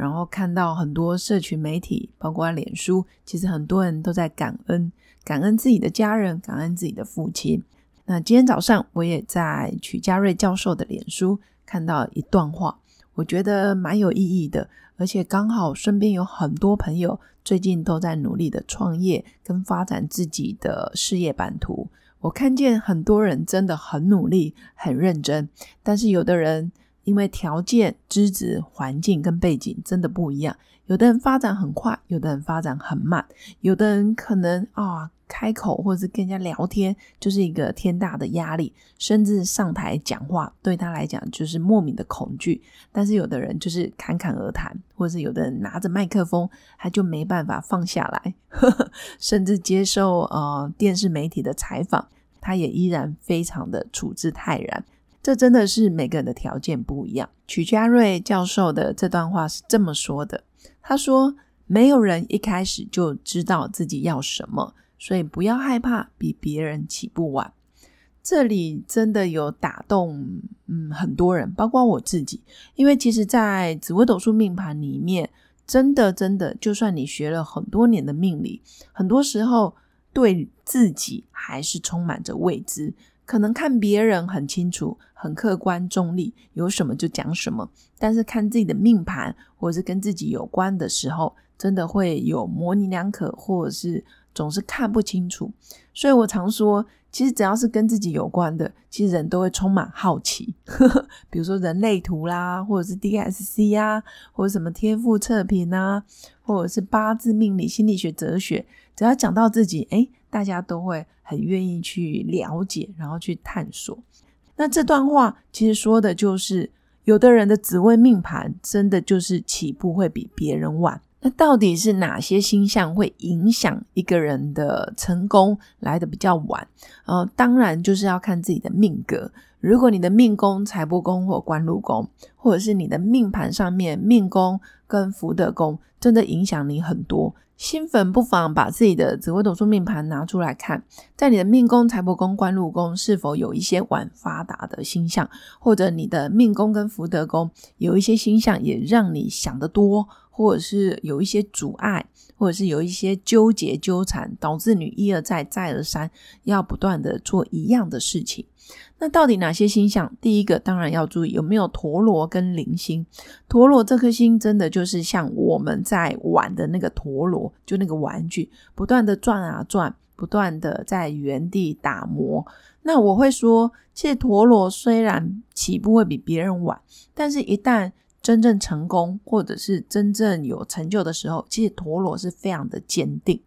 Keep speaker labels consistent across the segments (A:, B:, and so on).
A: 然后看到很多社群媒体，包括脸书，其实很多人都在感恩，感恩自己的家人，感恩自己的父亲。那今天早上我也在曲家瑞教授的脸书看到一段话，我觉得蛮有意义的，而且刚好身边有很多朋友最近都在努力的创业跟发展自己的事业版图。我看见很多人真的很努力、很认真，但是有的人。因为条件、资质、环境跟背景真的不一样，有的人发展很快，有的人发展很慢，有的人可能啊开口或者是跟人家聊天就是一个天大的压力，甚至上台讲话对他来讲就是莫名的恐惧。但是有的人就是侃侃而谈，或者是有的人拿着麦克风他就没办法放下来，甚至接受呃电视媒体的采访，他也依然非常的处之泰然。这真的是每个人的条件不一样。曲家瑞教授的这段话是这么说的：“他说，没有人一开始就知道自己要什么，所以不要害怕比别人起步晚。”这里真的有打动，嗯，很多人，包括我自己。因为其实，在紫微斗数命盘里面，真的真的，就算你学了很多年的命理，很多时候对自己还是充满着未知。可能看别人很清楚、很客观中立，有什么就讲什么。但是看自己的命盘，或者是跟自己有关的时候，真的会有模棱两可，或者是总是看不清楚。所以我常说，其实只要是跟自己有关的，其实人都会充满好奇。比如说人类图啦，或者是 DSC 啊，或者什么天赋测评啊，或者是八字命理、心理学、哲学，只要讲到自己，哎。大家都会很愿意去了解，然后去探索。那这段话其实说的就是，有的人的紫微命盘真的就是起步会比别人晚。那到底是哪些星象会影响一个人的成功来的比较晚？呃，当然就是要看自己的命格。如果你的命宫、财帛宫或官禄宫，或者是你的命盘上面命宫跟福德宫，真的影响你很多。新粉不妨把自己的紫微斗数命盘拿出来看，在你的命宫、财帛宫、官禄宫是否有一些晚发达的星象，或者你的命宫跟福德宫有一些星象也让你想得多，或者是有一些阻碍，或者是有一些纠结纠缠，导致你一而再、再而三要不断的做一样的事情。那到底哪些星象？第一个当然要注意有没有陀螺跟铃星。陀螺这颗星真的就是像我们在玩的那个陀螺，就那个玩具，不断的转啊转，不断的在原地打磨。那我会说，其实陀螺虽然起步会比别人晚，但是一旦真正成功，或者是真正有成就的时候，其实陀螺是非常的坚定。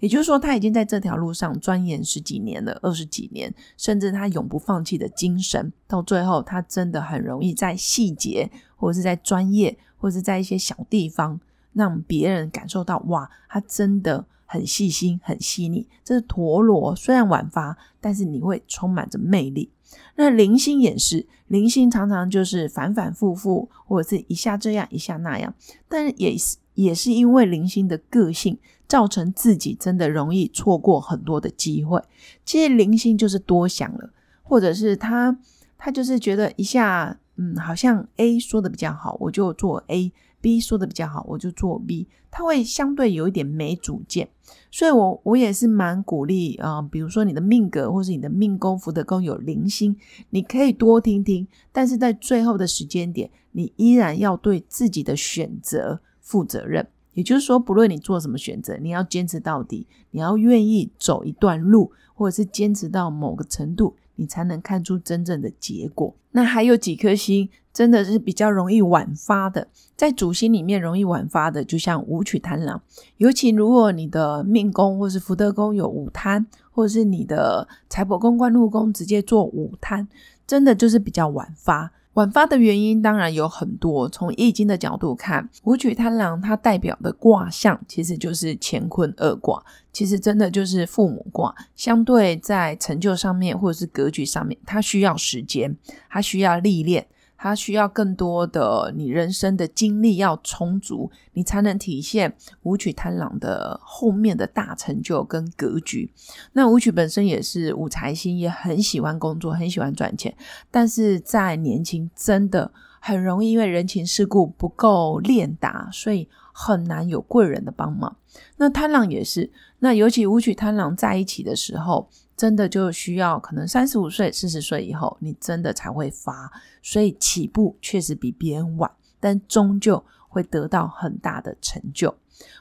A: 也就是说，他已经在这条路上钻研十几年了，二十几年，甚至他永不放弃的精神，到最后，他真的很容易在细节，或者是在专业，或者是在一些小地方，让别人感受到，哇，他真的很细心、很细腻。这是陀螺，虽然晚发，但是你会充满着魅力。那零星也是，零星常常就是反反复复，或者是一下这样一下那样，但是也是也是因为零星的个性，造成自己真的容易错过很多的机会。其实零星就是多想了，或者是他他就是觉得一下，嗯，好像 A 说的比较好，我就做 A。B 说的比较好，我就做 B，他会相对有一点没主见，所以我我也是蛮鼓励啊，比如说你的命格或是你的命宫福德宫有零星，你可以多听听，但是在最后的时间点，你依然要对自己的选择负责任。也就是说，不论你做什么选择，你要坚持到底，你要愿意走一段路，或者是坚持到某个程度。你才能看出真正的结果。那还有几颗星真的是比较容易晚发的，在主星里面容易晚发的，就像武曲贪狼。尤其如果你的命宫或是福德宫有五贪，或是你的财帛宫、官禄宫直接做五贪，真的就是比较晚发。晚发的原因当然有很多。从易经的角度看，武曲贪狼它代表的卦象其实就是乾坤二卦，其实真的就是父母卦。相对在成就上面或者是格局上面，它需要时间，它需要历练。它需要更多的你人生的经历要充足，你才能体现舞曲贪狼的后面的大成就跟格局。那舞曲本身也是五财星，也很喜欢工作，很喜欢赚钱，但是在年轻真的很容易因为人情世故不够练达，所以很难有贵人的帮忙。那贪狼也是，那尤其舞曲贪狼在一起的时候。真的就需要可能三十五岁、四十岁以后，你真的才会发，所以起步确实比别人晚，但终究会得到很大的成就，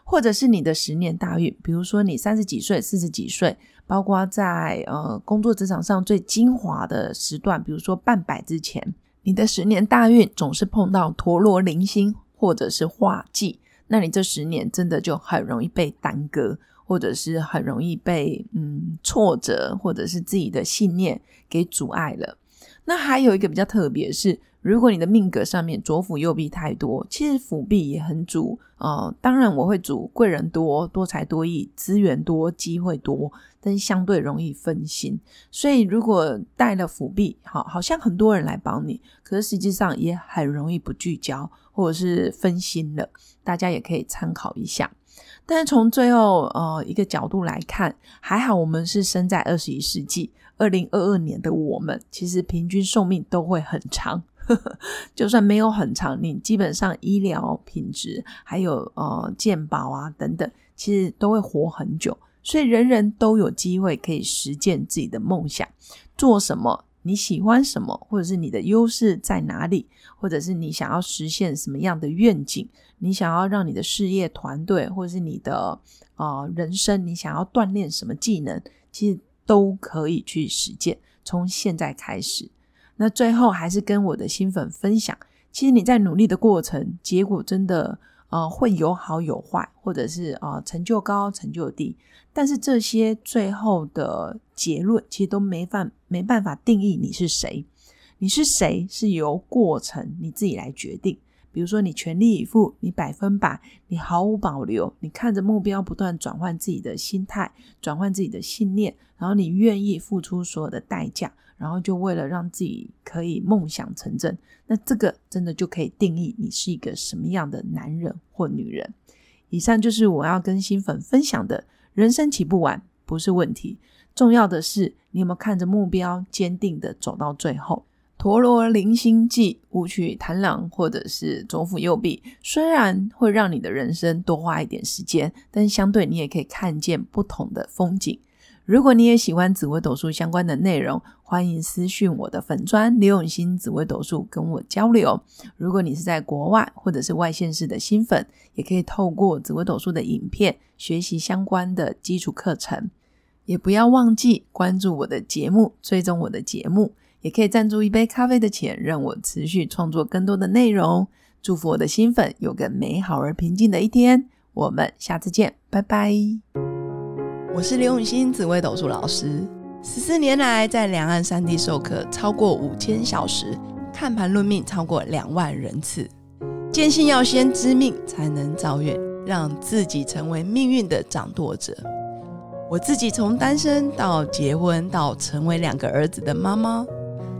A: 或者是你的十年大运，比如说你三十几岁、四十几岁，包括在呃工作职场上最精华的时段，比如说半百之前，你的十年大运总是碰到陀螺零星或者是化忌，那你这十年真的就很容易被耽搁。或者是很容易被嗯挫折，或者是自己的信念给阻碍了。那还有一个比较特别是，如果你的命格上面左辅右弼太多，其实辅弼也很主呃，当然我会主贵人多、多才多艺、资源多、机会多，但是相对容易分心。所以如果带了辅弼，好，好像很多人来帮你，可是实际上也很容易不聚焦，或者是分心了。大家也可以参考一下。但是从最后呃一个角度来看，还好我们是生在二十一世纪二零二二年的我们，其实平均寿命都会很长。就算没有很长，你基本上医疗品质还有呃健保啊等等，其实都会活很久。所以人人都有机会可以实践自己的梦想，做什么？你喜欢什么，或者是你的优势在哪里，或者是你想要实现什么样的愿景？你想要让你的事业团队，或者是你的啊人生，你想要锻炼什么技能，其实都可以去实践。从现在开始，那最后还是跟我的新粉分享，其实你在努力的过程，结果真的。呃，会有好有坏，或者是啊成就高成就低，但是这些最后的结论其实都没办没办法定义你是谁，你是谁是由过程你自己来决定。比如说你全力以赴，你百分百，你毫无保留，你看着目标不断转换自己的心态，转换自己的信念，然后你愿意付出所有的代价。然后就为了让自己可以梦想成真，那这个真的就可以定义你是一个什么样的男人或女人。以上就是我要跟新粉分享的，人生起步晚不是问题，重要的是你有没有看着目标，坚定的走到最后。陀螺零星记，舞曲弹朗，或者是左辅右臂，虽然会让你的人生多花一点时间，但相对你也可以看见不同的风景。如果你也喜欢紫微斗数相关的内容，欢迎私讯我的粉砖刘永新紫微斗数跟我交流。如果你是在国外或者是外县市的新粉，也可以透过紫微斗数的影片学习相关的基础课程。也不要忘记关注我的节目，追踪我的节目，也可以赞助一杯咖啡的钱，让我持续创作更多的内容。祝福我的新粉有个美好而平静的一天。我们下次见，拜拜。我是刘永新，紫微斗数老师。十四年来，在两岸三地授课超过五千小时，看盘论命超过两万人次。坚信要先知命，才能造运，让自己成为命运的掌舵者。我自己从单身到结婚，到成为两个儿子的妈妈，